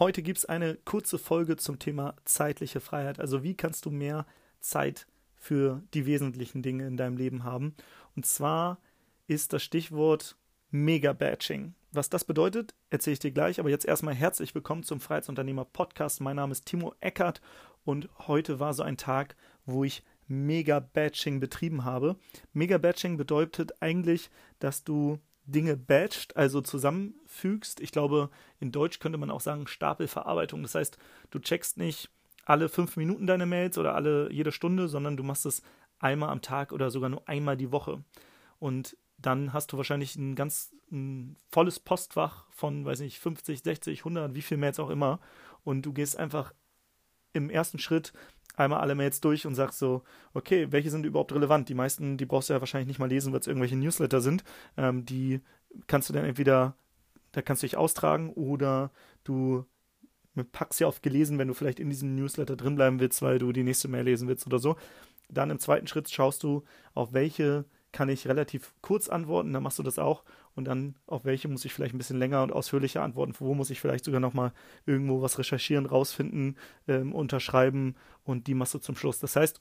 Heute gibt es eine kurze Folge zum Thema zeitliche Freiheit. Also wie kannst du mehr Zeit für die wesentlichen Dinge in deinem Leben haben? Und zwar ist das Stichwort Mega-Batching. Was das bedeutet, erzähle ich dir gleich, aber jetzt erstmal herzlich willkommen zum Freiheitsunternehmer Podcast. Mein Name ist Timo Eckert und heute war so ein Tag, wo ich Mega-Batching betrieben habe. Mega-Batching bedeutet eigentlich, dass du Dinge batcht, also zusammenfügst. Ich glaube, in Deutsch könnte man auch sagen Stapelverarbeitung. Das heißt, du checkst nicht alle fünf Minuten deine Mails oder alle jede Stunde, sondern du machst es einmal am Tag oder sogar nur einmal die Woche. Und dann hast du wahrscheinlich ein ganz ein volles Postfach von, weiß nicht, 50, 60, 100, wie viel Mails auch immer. Und du gehst einfach im ersten Schritt einmal alle Mails durch und sagst so, okay, welche sind überhaupt relevant? Die meisten, die brauchst du ja wahrscheinlich nicht mal lesen, weil es irgendwelche Newsletter sind. Ähm, die kannst du dann entweder, da kannst du dich austragen oder du packst sie auf gelesen, wenn du vielleicht in diesem Newsletter drinbleiben willst, weil du die nächste Mail lesen willst oder so. Dann im zweiten Schritt schaust du, auf welche kann ich relativ kurz antworten, dann machst du das auch und dann auf welche muss ich vielleicht ein bisschen länger und ausführlicher antworten, wo muss ich vielleicht sogar nochmal irgendwo was recherchieren, rausfinden, ähm, unterschreiben und die machst du zum Schluss. Das heißt,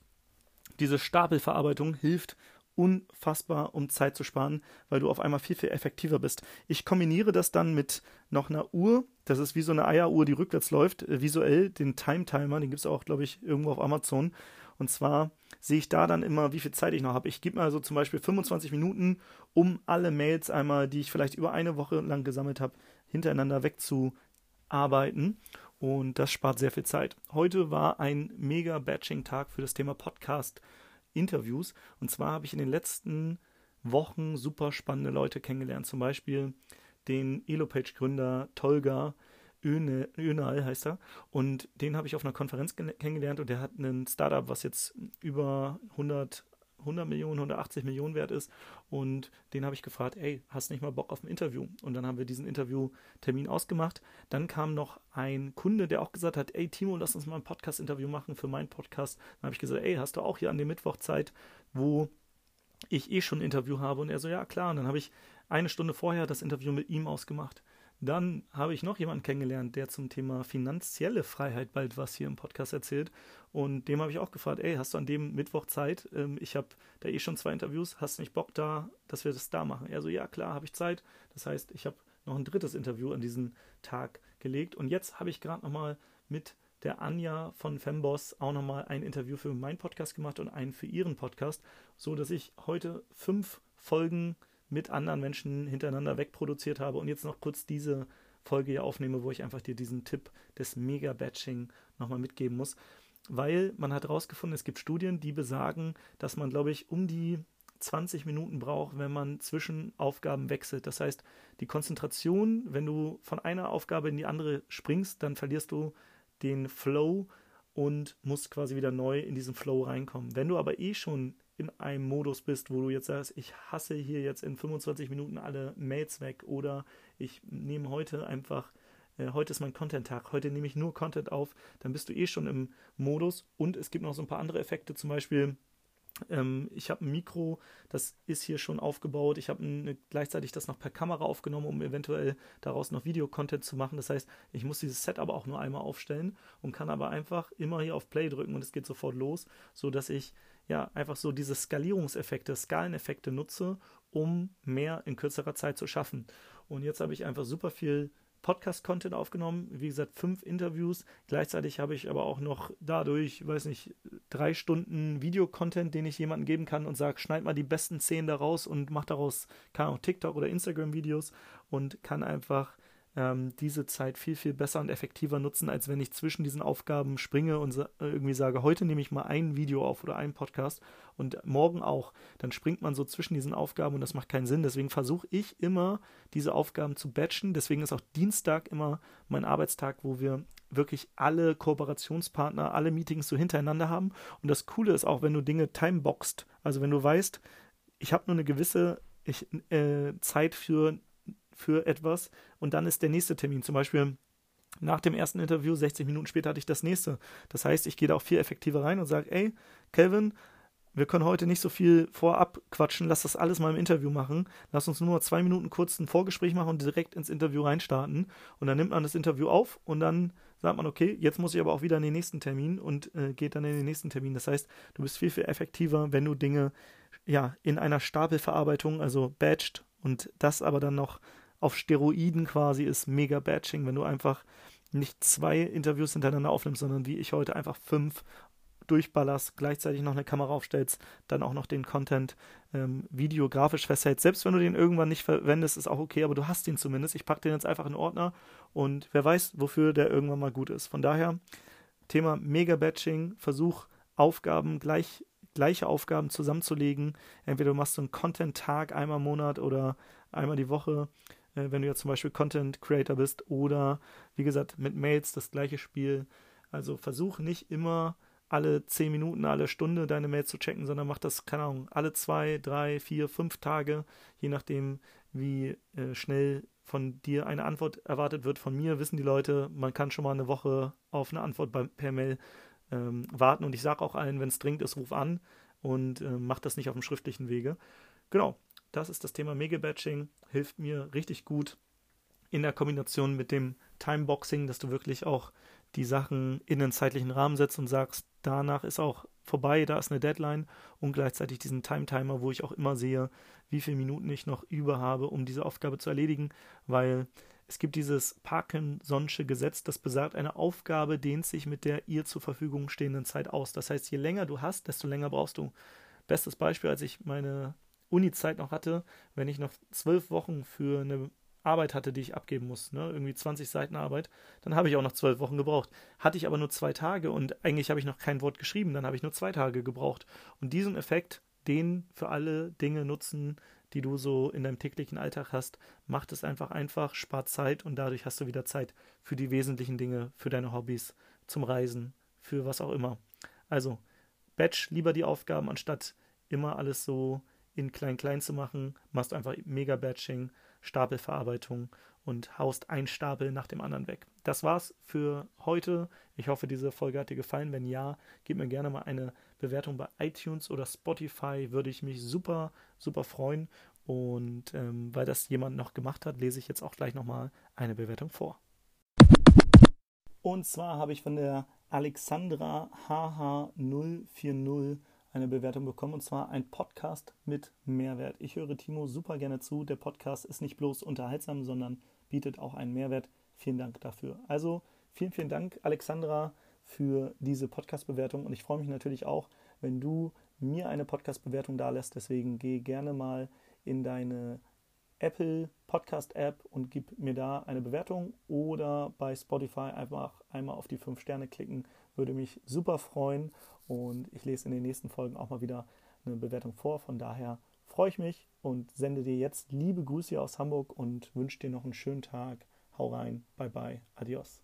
diese Stapelverarbeitung hilft unfassbar, um Zeit zu sparen, weil du auf einmal viel, viel effektiver bist. Ich kombiniere das dann mit noch einer Uhr, das ist wie so eine Eieruhr, die rückwärts läuft, äh, visuell, den Time Timer, den gibt es auch, glaube ich, irgendwo auf Amazon. Und zwar sehe ich da dann immer, wie viel Zeit ich noch habe. Ich gebe mal so zum Beispiel 25 Minuten, um alle Mails einmal, die ich vielleicht über eine Woche lang gesammelt habe, hintereinander wegzuarbeiten. Und das spart sehr viel Zeit. Heute war ein mega Batching-Tag für das Thema Podcast-Interviews. Und zwar habe ich in den letzten Wochen super spannende Leute kennengelernt. Zum Beispiel den Elopage-Gründer Tolga, Önal heißt er. Und den habe ich auf einer Konferenz kennengelernt und der hat ein Startup, was jetzt über 100, 100 Millionen, 180 Millionen wert ist. Und den habe ich gefragt, ey, hast nicht mal Bock auf ein Interview? Und dann haben wir diesen Interviewtermin ausgemacht. Dann kam noch ein Kunde, der auch gesagt hat, ey, Timo, lass uns mal ein Podcast-Interview machen für meinen Podcast. Dann habe ich gesagt, ey, hast du auch hier an dem Mittwoch Zeit, wo ich eh schon ein Interview habe? Und er so, ja, klar. Und dann habe ich eine Stunde vorher das Interview mit ihm ausgemacht. Dann habe ich noch jemanden kennengelernt, der zum Thema finanzielle Freiheit bald was hier im Podcast erzählt. Und dem habe ich auch gefragt, ey, hast du an dem Mittwoch Zeit? Ähm, ich habe da eh schon zwei Interviews. Hast du nicht Bock da, dass wir das da machen? Er so, ja klar, habe ich Zeit. Das heißt, ich habe noch ein drittes Interview an diesen Tag gelegt. Und jetzt habe ich gerade nochmal mit der Anja von Femboss auch nochmal ein Interview für meinen Podcast gemacht und einen für ihren Podcast, so dass ich heute fünf Folgen mit anderen Menschen hintereinander wegproduziert habe und jetzt noch kurz diese Folge hier aufnehme, wo ich einfach dir diesen Tipp des Mega-Batching nochmal mitgeben muss. Weil man hat herausgefunden, es gibt Studien, die besagen, dass man, glaube ich, um die 20 Minuten braucht, wenn man zwischen Aufgaben wechselt. Das heißt, die Konzentration, wenn du von einer Aufgabe in die andere springst, dann verlierst du den Flow und musst quasi wieder neu in diesen Flow reinkommen. Wenn du aber eh schon in einem Modus bist, wo du jetzt sagst, ich hasse hier jetzt in 25 Minuten alle Mails weg oder ich nehme heute einfach, äh, heute ist mein Content-Tag, heute nehme ich nur Content auf, dann bist du eh schon im Modus und es gibt noch so ein paar andere Effekte, zum Beispiel ähm, ich habe ein Mikro, das ist hier schon aufgebaut. Ich habe gleichzeitig das noch per Kamera aufgenommen, um eventuell daraus noch Videocontent zu machen. Das heißt, ich muss dieses Set aber auch nur einmal aufstellen und kann aber einfach immer hier auf Play drücken und es geht sofort los, sodass ich ja einfach so diese Skalierungseffekte, Skaleneffekte nutze, um mehr in kürzerer Zeit zu schaffen. Und jetzt habe ich einfach super viel Podcast-Content aufgenommen, wie gesagt, fünf Interviews. Gleichzeitig habe ich aber auch noch dadurch, weiß nicht, drei Stunden Videocontent, den ich jemandem geben kann und sage, schneid mal die besten Szenen daraus und mach daraus, kann auch TikTok oder Instagram-Videos und kann einfach ähm, diese Zeit viel, viel besser und effektiver nutzen, als wenn ich zwischen diesen Aufgaben springe und sa irgendwie sage, heute nehme ich mal ein Video auf oder einen Podcast und morgen auch. Dann springt man so zwischen diesen Aufgaben und das macht keinen Sinn. Deswegen versuche ich immer, diese Aufgaben zu batchen. Deswegen ist auch Dienstag immer mein Arbeitstag, wo wir wirklich alle Kooperationspartner, alle Meetings so hintereinander haben. Und das Coole ist auch, wenn du Dinge timeboxst, also wenn du weißt, ich habe nur eine gewisse ich, äh, Zeit für für etwas und dann ist der nächste Termin. Zum Beispiel nach dem ersten Interview, 60 Minuten später hatte ich das nächste. Das heißt, ich gehe da auch viel effektiver rein und sage, ey, Kelvin, wir können heute nicht so viel vorab quatschen. Lass das alles mal im Interview machen. Lass uns nur zwei Minuten kurz ein Vorgespräch machen und direkt ins Interview reinstarten. Und dann nimmt man das Interview auf und dann sagt man, okay, jetzt muss ich aber auch wieder in den nächsten Termin und äh, geht dann in den nächsten Termin. Das heißt, du bist viel, viel effektiver, wenn du Dinge ja in einer Stapelverarbeitung, also batched und das aber dann noch auf Steroiden quasi ist mega Batching, wenn du einfach nicht zwei Interviews hintereinander aufnimmst, sondern wie ich heute einfach fünf durchballerst, gleichzeitig noch eine Kamera aufstellst, dann auch noch den Content ähm, videografisch festhältst. Selbst wenn du den irgendwann nicht verwendest, ist auch okay, aber du hast ihn zumindest. Ich packe den jetzt einfach in Ordner und wer weiß, wofür der irgendwann mal gut ist. Von daher, Thema Mega-Batching, Versuch, Aufgaben gleich, gleiche Aufgaben zusammenzulegen. Entweder du machst so einen Content-Tag einmal im Monat oder einmal die Woche, äh, wenn du ja zum Beispiel Content Creator bist, oder wie gesagt, mit Mails das gleiche Spiel. Also versuch nicht immer alle zehn Minuten, alle Stunde deine Mail zu checken, sondern mach das, keine Ahnung, alle zwei, drei, vier, fünf Tage, je nachdem, wie äh, schnell von dir eine Antwort erwartet wird. Von mir wissen die Leute, man kann schon mal eine Woche auf eine Antwort bei, per Mail ähm, warten. Und ich sage auch allen, wenn es dringend ist, ruf an und äh, mach das nicht auf dem schriftlichen Wege. Genau, das ist das Thema Mega-Batching. Hilft mir richtig gut in der Kombination mit dem Timeboxing, dass du wirklich auch die Sachen in den zeitlichen Rahmen setzt und sagst, danach ist auch vorbei, da ist eine Deadline und gleichzeitig diesen Time-Timer, wo ich auch immer sehe, wie viele Minuten ich noch über habe, um diese Aufgabe zu erledigen, weil es gibt dieses Parkinson'sche Gesetz, das besagt, eine Aufgabe dehnt sich mit der ihr zur Verfügung stehenden Zeit aus. Das heißt, je länger du hast, desto länger brauchst du. Bestes Beispiel, als ich meine Uni-Zeit noch hatte, wenn ich noch zwölf Wochen für eine Arbeit hatte, die ich abgeben muss, ne? irgendwie 20 Seiten Arbeit, dann habe ich auch noch zwölf Wochen gebraucht. Hatte ich aber nur zwei Tage und eigentlich habe ich noch kein Wort geschrieben, dann habe ich nur zwei Tage gebraucht. Und diesen Effekt, den für alle Dinge nutzen, die du so in deinem täglichen Alltag hast, macht es einfach einfach, spart Zeit und dadurch hast du wieder Zeit für die wesentlichen Dinge, für deine Hobbys, zum Reisen, für was auch immer. Also, batch lieber die Aufgaben, anstatt immer alles so in klein-klein zu machen, machst einfach Mega-Batching Stapelverarbeitung und haust ein Stapel nach dem anderen weg. Das war's für heute. Ich hoffe, diese Folge hat dir gefallen. Wenn ja, gib mir gerne mal eine Bewertung bei iTunes oder Spotify. Würde ich mich super, super freuen. Und ähm, weil das jemand noch gemacht hat, lese ich jetzt auch gleich nochmal eine Bewertung vor. Und zwar habe ich von der Alexandra HH040 eine Bewertung bekommen und zwar ein Podcast mit Mehrwert. Ich höre Timo super gerne zu. Der Podcast ist nicht bloß unterhaltsam, sondern bietet auch einen Mehrwert. Vielen Dank dafür. Also vielen, vielen Dank, Alexandra, für diese Podcast-Bewertung und ich freue mich natürlich auch, wenn du mir eine Podcast-Bewertung da lässt. Deswegen geh gerne mal in deine Apple Podcast App und gib mir da eine Bewertung oder bei Spotify einfach einmal auf die 5 Sterne klicken. Würde mich super freuen und ich lese in den nächsten Folgen auch mal wieder eine Bewertung vor. Von daher freue ich mich und sende dir jetzt liebe Grüße aus Hamburg und wünsche dir noch einen schönen Tag. Hau rein, bye bye, adios.